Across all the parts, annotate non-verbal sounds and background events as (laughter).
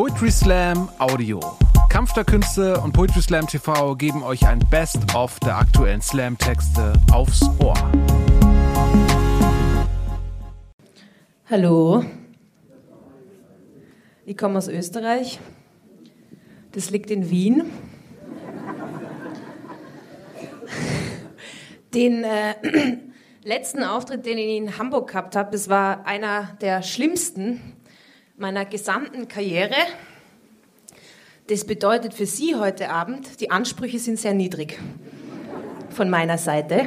Poetry Slam Audio. Kampf der Künste und Poetry Slam TV geben euch ein Best-of der aktuellen Slam-Texte aufs Ohr. Hallo. Ich komme aus Österreich. Das liegt in Wien. Den äh, (clears throat) letzten Auftritt, den ich in Hamburg gehabt habe, das war einer der schlimmsten meiner gesamten Karriere. Das bedeutet für Sie heute Abend, die Ansprüche sind sehr niedrig von meiner Seite.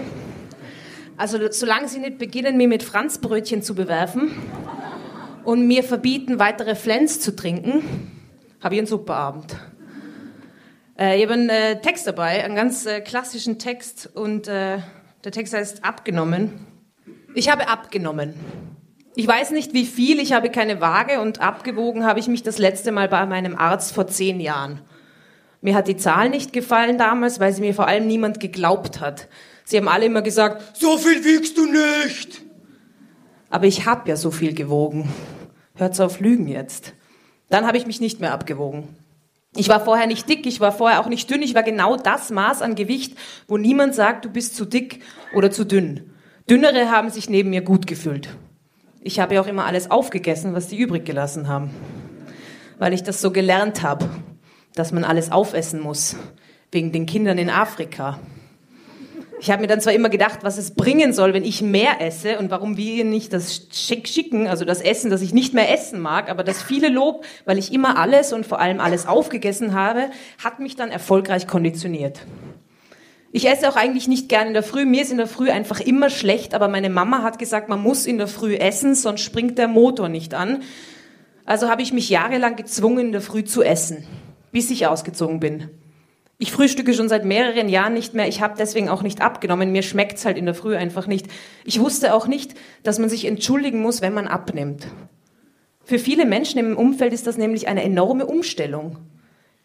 Also solange Sie nicht beginnen, mir mit Franzbrötchen zu bewerfen und mir verbieten, weitere Flens zu trinken, habe ich einen super Abend. Äh, ich habe einen äh, Text dabei, einen ganz äh, klassischen Text und äh, der Text heißt Abgenommen. Ich habe abgenommen. Ich weiß nicht wie viel, ich habe keine Waage und abgewogen habe ich mich das letzte Mal bei meinem Arzt vor zehn Jahren. Mir hat die Zahl nicht gefallen damals, weil sie mir vor allem niemand geglaubt hat. Sie haben alle immer gesagt, so viel wiegst du nicht. Aber ich habe ja so viel gewogen. Hört's auf Lügen jetzt. Dann habe ich mich nicht mehr abgewogen. Ich war vorher nicht dick, ich war vorher auch nicht dünn, ich war genau das Maß an Gewicht, wo niemand sagt, du bist zu dick oder zu dünn. Dünnere haben sich neben mir gut gefühlt. Ich habe ja auch immer alles aufgegessen, was die übrig gelassen haben, weil ich das so gelernt habe, dass man alles aufessen muss, wegen den Kindern in Afrika. Ich habe mir dann zwar immer gedacht, was es bringen soll, wenn ich mehr esse und warum wir nicht das schicken, also das Essen, das ich nicht mehr essen mag, aber das viele Lob, weil ich immer alles und vor allem alles aufgegessen habe, hat mich dann erfolgreich konditioniert. Ich esse auch eigentlich nicht gern in der Früh. Mir ist in der Früh einfach immer schlecht, aber meine Mama hat gesagt, man muss in der Früh essen, sonst springt der Motor nicht an. Also habe ich mich jahrelang gezwungen, in der Früh zu essen, bis ich ausgezogen bin. Ich frühstücke schon seit mehreren Jahren nicht mehr. Ich habe deswegen auch nicht abgenommen. Mir schmeckt's halt in der Früh einfach nicht. Ich wusste auch nicht, dass man sich entschuldigen muss, wenn man abnimmt. Für viele Menschen im Umfeld ist das nämlich eine enorme Umstellung.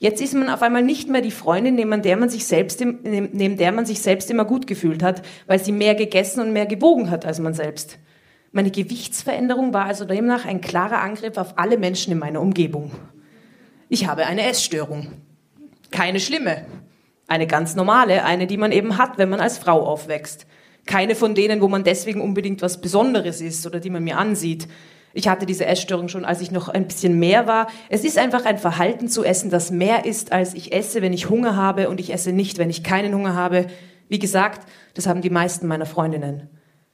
Jetzt ist man auf einmal nicht mehr die Freundin, neben der man sich selbst, neben der man sich selbst immer gut gefühlt hat, weil sie mehr gegessen und mehr gewogen hat als man selbst. Meine Gewichtsveränderung war also demnach ein klarer Angriff auf alle Menschen in meiner Umgebung. Ich habe eine Essstörung. Keine schlimme. Eine ganz normale, eine, die man eben hat, wenn man als Frau aufwächst. Keine von denen, wo man deswegen unbedingt was Besonderes ist oder die man mir ansieht. Ich hatte diese Essstörung schon, als ich noch ein bisschen mehr war. Es ist einfach ein Verhalten zu essen, das mehr ist, als ich esse, wenn ich Hunger habe und ich esse nicht, wenn ich keinen Hunger habe. Wie gesagt, das haben die meisten meiner Freundinnen.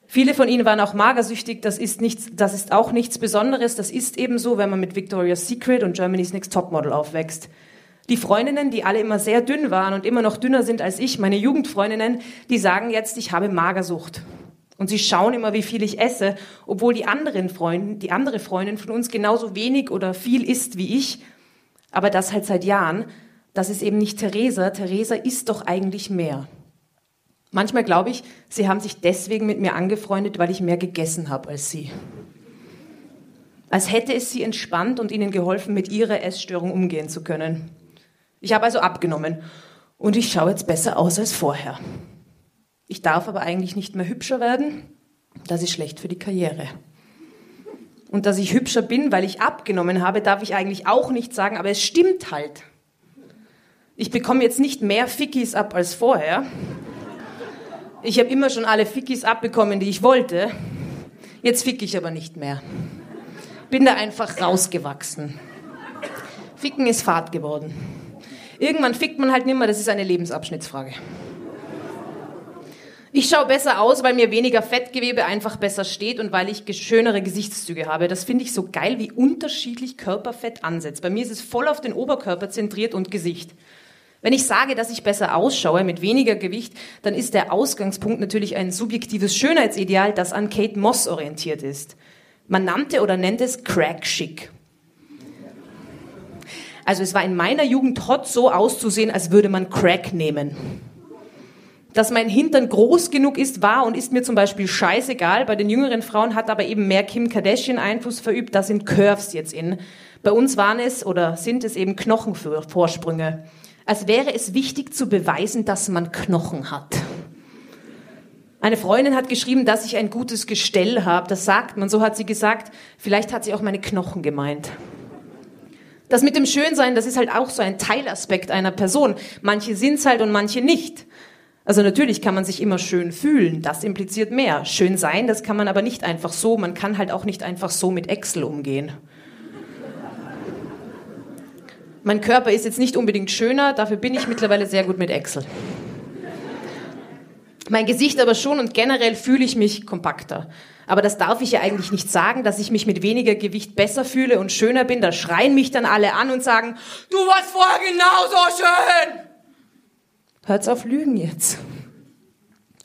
Viele von ihnen waren auch magersüchtig. Das ist nichts, das ist auch nichts Besonderes. Das ist eben so, wenn man mit Victoria's Secret und Germany's Next Topmodel aufwächst. Die Freundinnen, die alle immer sehr dünn waren und immer noch dünner sind als ich, meine Jugendfreundinnen, die sagen jetzt, ich habe Magersucht. Und sie schauen immer, wie viel ich esse, obwohl die anderen Freunde, die andere Freundin von uns genauso wenig oder viel isst wie ich. Aber das halt seit Jahren. Das ist eben nicht Theresa. Theresa isst doch eigentlich mehr. Manchmal glaube ich, sie haben sich deswegen mit mir angefreundet, weil ich mehr gegessen habe als sie. Als hätte es sie entspannt und ihnen geholfen, mit ihrer Essstörung umgehen zu können. Ich habe also abgenommen und ich schaue jetzt besser aus als vorher. Ich darf aber eigentlich nicht mehr hübscher werden. Das ist schlecht für die Karriere. Und dass ich hübscher bin, weil ich abgenommen habe, darf ich eigentlich auch nicht sagen, aber es stimmt halt. Ich bekomme jetzt nicht mehr Fickis ab als vorher. Ich habe immer schon alle Fickis abbekommen, die ich wollte. Jetzt fick ich aber nicht mehr. Bin da einfach rausgewachsen. Ficken ist Fahrt geworden. Irgendwann fickt man halt nimmer, das ist eine Lebensabschnittsfrage. Ich schaue besser aus, weil mir weniger Fettgewebe einfach besser steht und weil ich schönere Gesichtszüge habe. Das finde ich so geil, wie unterschiedlich Körperfett ansetzt. Bei mir ist es voll auf den Oberkörper zentriert und Gesicht. Wenn ich sage, dass ich besser ausschaue mit weniger Gewicht, dann ist der Ausgangspunkt natürlich ein subjektives Schönheitsideal, das an Kate Moss orientiert ist. Man nannte oder nennt es Crack Chic. Also es war in meiner Jugend hot so auszusehen, als würde man Crack nehmen. Dass mein Hintern groß genug ist, war und ist mir zum Beispiel scheißegal. Bei den jüngeren Frauen hat aber eben mehr Kim Kardashian Einfluss verübt. Da sind Curves jetzt in. Bei uns waren es oder sind es eben Knochenvorsprünge. Als wäre es wichtig zu beweisen, dass man Knochen hat. Eine Freundin hat geschrieben, dass ich ein gutes Gestell habe. Das sagt man, so hat sie gesagt. Vielleicht hat sie auch meine Knochen gemeint. Das mit dem Schönsein, das ist halt auch so ein Teilaspekt einer Person. Manche sind's halt und manche nicht. Also natürlich kann man sich immer schön fühlen, das impliziert mehr. Schön sein, das kann man aber nicht einfach so, man kann halt auch nicht einfach so mit Excel umgehen. Mein Körper ist jetzt nicht unbedingt schöner, dafür bin ich mittlerweile sehr gut mit Excel. Mein Gesicht aber schon und generell fühle ich mich kompakter. Aber das darf ich ja eigentlich nicht sagen, dass ich mich mit weniger Gewicht besser fühle und schöner bin. Da schreien mich dann alle an und sagen, du warst vorher genauso schön. Hört's auf Lügen jetzt.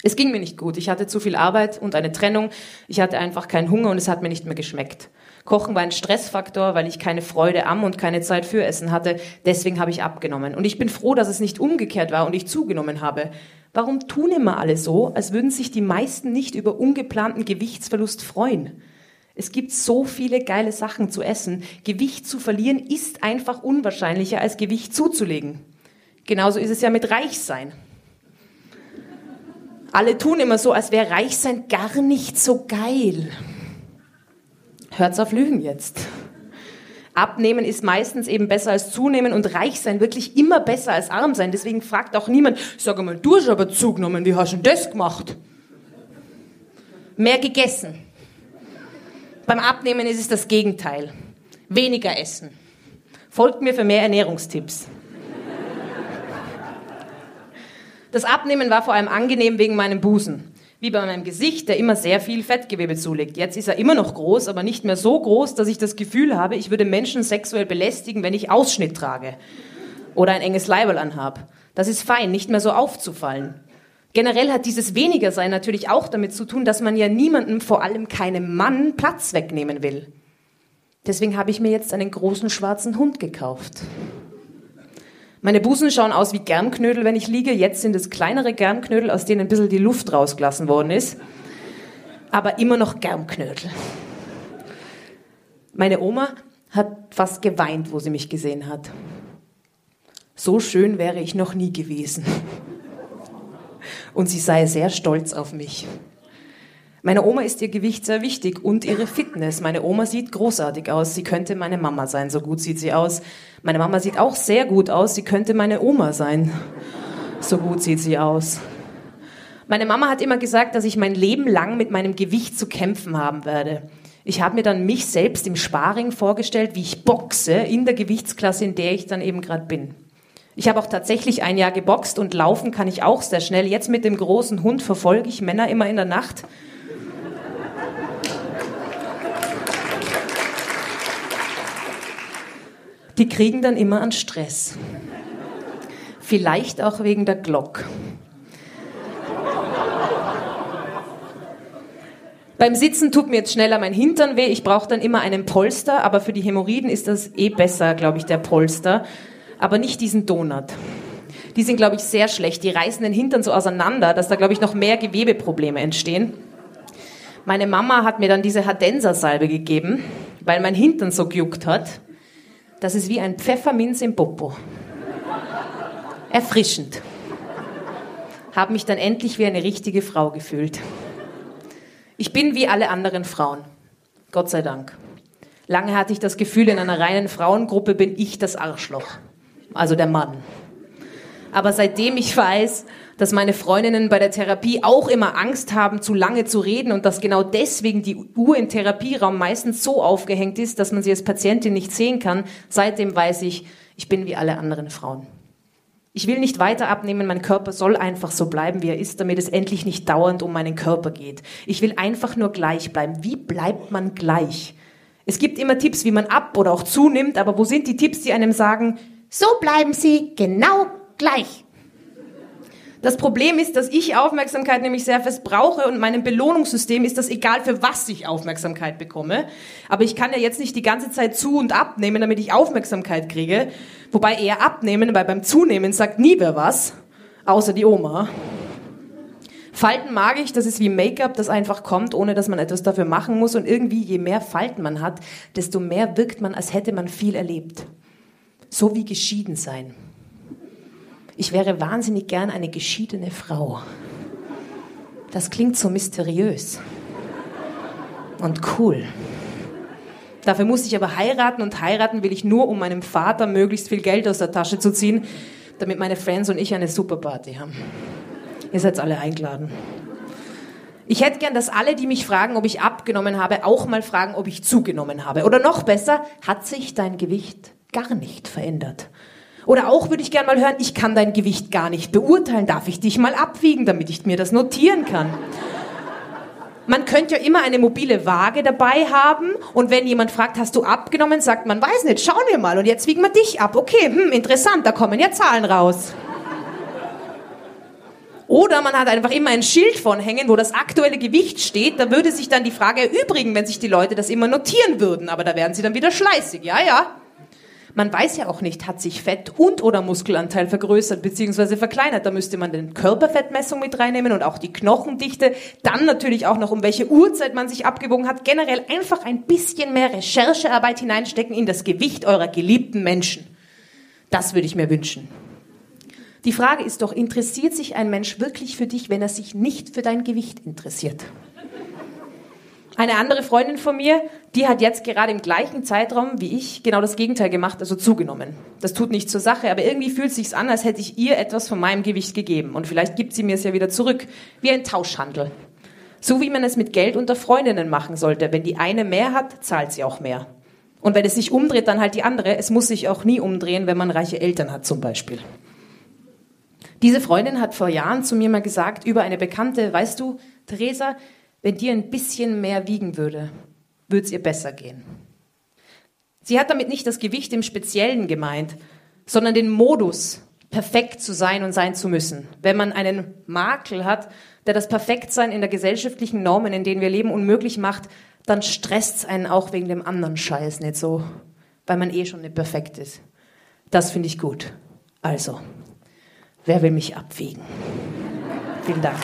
Es ging mir nicht gut. Ich hatte zu viel Arbeit und eine Trennung. Ich hatte einfach keinen Hunger und es hat mir nicht mehr geschmeckt. Kochen war ein Stressfaktor, weil ich keine Freude am und keine Zeit für Essen hatte. Deswegen habe ich abgenommen. Und ich bin froh, dass es nicht umgekehrt war und ich zugenommen habe. Warum tun immer alle so, als würden sich die meisten nicht über ungeplanten Gewichtsverlust freuen? Es gibt so viele geile Sachen zu essen. Gewicht zu verlieren ist einfach unwahrscheinlicher, als Gewicht zuzulegen. Genauso ist es ja mit Reichsein. Alle tun immer so, als wäre Reichsein gar nicht so geil. Hört's auf Lügen jetzt. Abnehmen ist meistens eben besser als zunehmen und reich sein wirklich immer besser als arm sein. Deswegen fragt auch niemand, sag mal, du hast aber zugenommen, wie hast du denn das gemacht? Mehr gegessen. Beim Abnehmen ist es das Gegenteil. Weniger essen. Folgt mir für mehr Ernährungstipps. Das Abnehmen war vor allem angenehm wegen meinem Busen wie bei meinem Gesicht, der immer sehr viel Fettgewebe zulegt. Jetzt ist er immer noch groß, aber nicht mehr so groß, dass ich das Gefühl habe, ich würde Menschen sexuell belästigen, wenn ich Ausschnitt trage oder ein enges Leiberl anhab. Das ist fein, nicht mehr so aufzufallen. Generell hat dieses Wenigersein natürlich auch damit zu tun, dass man ja niemandem, vor allem keinem Mann, Platz wegnehmen will. Deswegen habe ich mir jetzt einen großen schwarzen Hund gekauft. Meine Busen schauen aus wie Germknödel, wenn ich liege. Jetzt sind es kleinere Germknödel, aus denen ein bisschen die Luft rausgelassen worden ist. Aber immer noch Germknödel. Meine Oma hat fast geweint, wo sie mich gesehen hat. So schön wäre ich noch nie gewesen. Und sie sei sehr stolz auf mich. Meine Oma ist ihr Gewicht sehr wichtig und ihre Fitness. Meine Oma sieht großartig aus. Sie könnte meine Mama sein, so gut sieht sie aus. Meine Mama sieht auch sehr gut aus. Sie könnte meine Oma sein. So gut sieht sie aus. Meine Mama hat immer gesagt, dass ich mein Leben lang mit meinem Gewicht zu kämpfen haben werde. Ich habe mir dann mich selbst im Sparring vorgestellt, wie ich boxe in der Gewichtsklasse, in der ich dann eben gerade bin. Ich habe auch tatsächlich ein Jahr geboxt und laufen kann ich auch sehr schnell. Jetzt mit dem großen Hund verfolge ich Männer immer in der Nacht die kriegen dann immer an Stress. Vielleicht auch wegen der Glock. Beim Sitzen tut mir jetzt schneller mein Hintern weh. Ich brauche dann immer einen Polster, aber für die Hämorrhoiden ist das eh besser, glaube ich, der Polster. Aber nicht diesen Donut. Die sind, glaube ich, sehr schlecht. Die reißen den Hintern so auseinander, dass da, glaube ich, noch mehr Gewebeprobleme entstehen. Meine Mama hat mir dann diese Hadenser-Salbe gegeben, weil mein Hintern so gejuckt hat. Das ist wie ein Pfefferminz im Popo. Erfrischend. Habe mich dann endlich wie eine richtige Frau gefühlt. Ich bin wie alle anderen Frauen. Gott sei Dank. Lange hatte ich das Gefühl, in einer reinen Frauengruppe bin ich das Arschloch. Also der Mann. Aber seitdem ich weiß, dass meine Freundinnen bei der Therapie auch immer Angst haben, zu lange zu reden und dass genau deswegen die Uhr im Therapieraum meistens so aufgehängt ist, dass man sie als Patientin nicht sehen kann. Seitdem weiß ich, ich bin wie alle anderen Frauen. Ich will nicht weiter abnehmen, mein Körper soll einfach so bleiben, wie er ist, damit es endlich nicht dauernd um meinen Körper geht. Ich will einfach nur gleich bleiben. Wie bleibt man gleich? Es gibt immer Tipps, wie man ab oder auch zunimmt, aber wo sind die Tipps, die einem sagen, so bleiben Sie genau gleich? Das Problem ist, dass ich Aufmerksamkeit nämlich sehr fest brauche und meinem Belohnungssystem ist das egal, für was ich Aufmerksamkeit bekomme. Aber ich kann ja jetzt nicht die ganze Zeit zu und abnehmen, damit ich Aufmerksamkeit kriege. Wobei eher abnehmen, weil beim Zunehmen sagt nie wer was, außer die Oma. Falten mag ich, das ist wie Make-up, das einfach kommt, ohne dass man etwas dafür machen muss. Und irgendwie, je mehr Falten man hat, desto mehr wirkt man, als hätte man viel erlebt. So wie geschieden sein ich wäre wahnsinnig gern eine geschiedene Frau. Das klingt so mysteriös und cool. Dafür muss ich aber heiraten und heiraten will ich nur, um meinem Vater möglichst viel Geld aus der Tasche zu ziehen, damit meine Friends und ich eine super Party haben. Ihr seid alle eingeladen. Ich hätte gern, dass alle, die mich fragen, ob ich abgenommen habe, auch mal fragen, ob ich zugenommen habe. Oder noch besser, hat sich dein Gewicht gar nicht verändert? Oder auch würde ich gern mal hören, ich kann dein Gewicht gar nicht beurteilen. Darf ich dich mal abwiegen, damit ich mir das notieren kann? Man könnte ja immer eine mobile Waage dabei haben und wenn jemand fragt, hast du abgenommen, sagt man, weiß nicht, schauen wir mal und jetzt wiegen wir dich ab. Okay, hm, interessant, da kommen ja Zahlen raus. Oder man hat einfach immer ein Schild von hängen, wo das aktuelle Gewicht steht. Da würde sich dann die Frage erübrigen, wenn sich die Leute das immer notieren würden. Aber da werden sie dann wieder schleißig. Ja, ja. Man weiß ja auch nicht, hat sich Fett und oder Muskelanteil vergrößert bzw. verkleinert. Da müsste man den Körperfettmessung mit reinnehmen und auch die Knochendichte. Dann natürlich auch noch, um welche Uhrzeit man sich abgewogen hat. Generell einfach ein bisschen mehr Recherchearbeit hineinstecken in das Gewicht eurer geliebten Menschen. Das würde ich mir wünschen. Die Frage ist doch, interessiert sich ein Mensch wirklich für dich, wenn er sich nicht für dein Gewicht interessiert? Eine andere Freundin von mir, die hat jetzt gerade im gleichen Zeitraum wie ich genau das Gegenteil gemacht, also zugenommen. Das tut nichts zur Sache, aber irgendwie fühlt es sich an, als hätte ich ihr etwas von meinem Gewicht gegeben. Und vielleicht gibt sie mir es ja wieder zurück, wie ein Tauschhandel. So wie man es mit Geld unter Freundinnen machen sollte. Wenn die eine mehr hat, zahlt sie auch mehr. Und wenn es sich umdreht, dann halt die andere. Es muss sich auch nie umdrehen, wenn man reiche Eltern hat zum Beispiel. Diese Freundin hat vor Jahren zu mir mal gesagt über eine Bekannte, weißt du, Theresa, wenn dir ein bisschen mehr wiegen würde, würde es ihr besser gehen. Sie hat damit nicht das Gewicht im Speziellen gemeint, sondern den Modus, perfekt zu sein und sein zu müssen. Wenn man einen Makel hat, der das Perfektsein in der gesellschaftlichen Normen, in denen wir leben, unmöglich macht, dann stresst es einen auch wegen dem anderen Scheiß nicht so, weil man eh schon nicht perfekt ist. Das finde ich gut. Also, wer will mich abwiegen? Vielen Dank.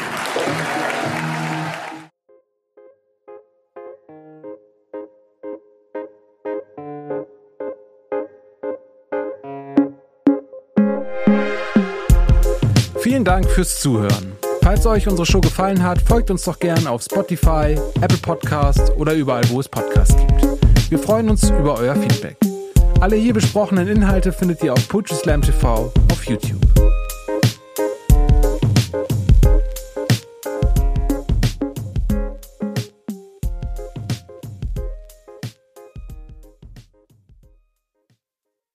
Vielen Dank fürs Zuhören. Falls euch unsere Show gefallen hat, folgt uns doch gern auf Spotify, Apple Podcast oder überall, wo es Podcasts gibt. Wir freuen uns über euer Feedback. Alle hier besprochenen Inhalte findet ihr auf Poetry Slam TV auf YouTube.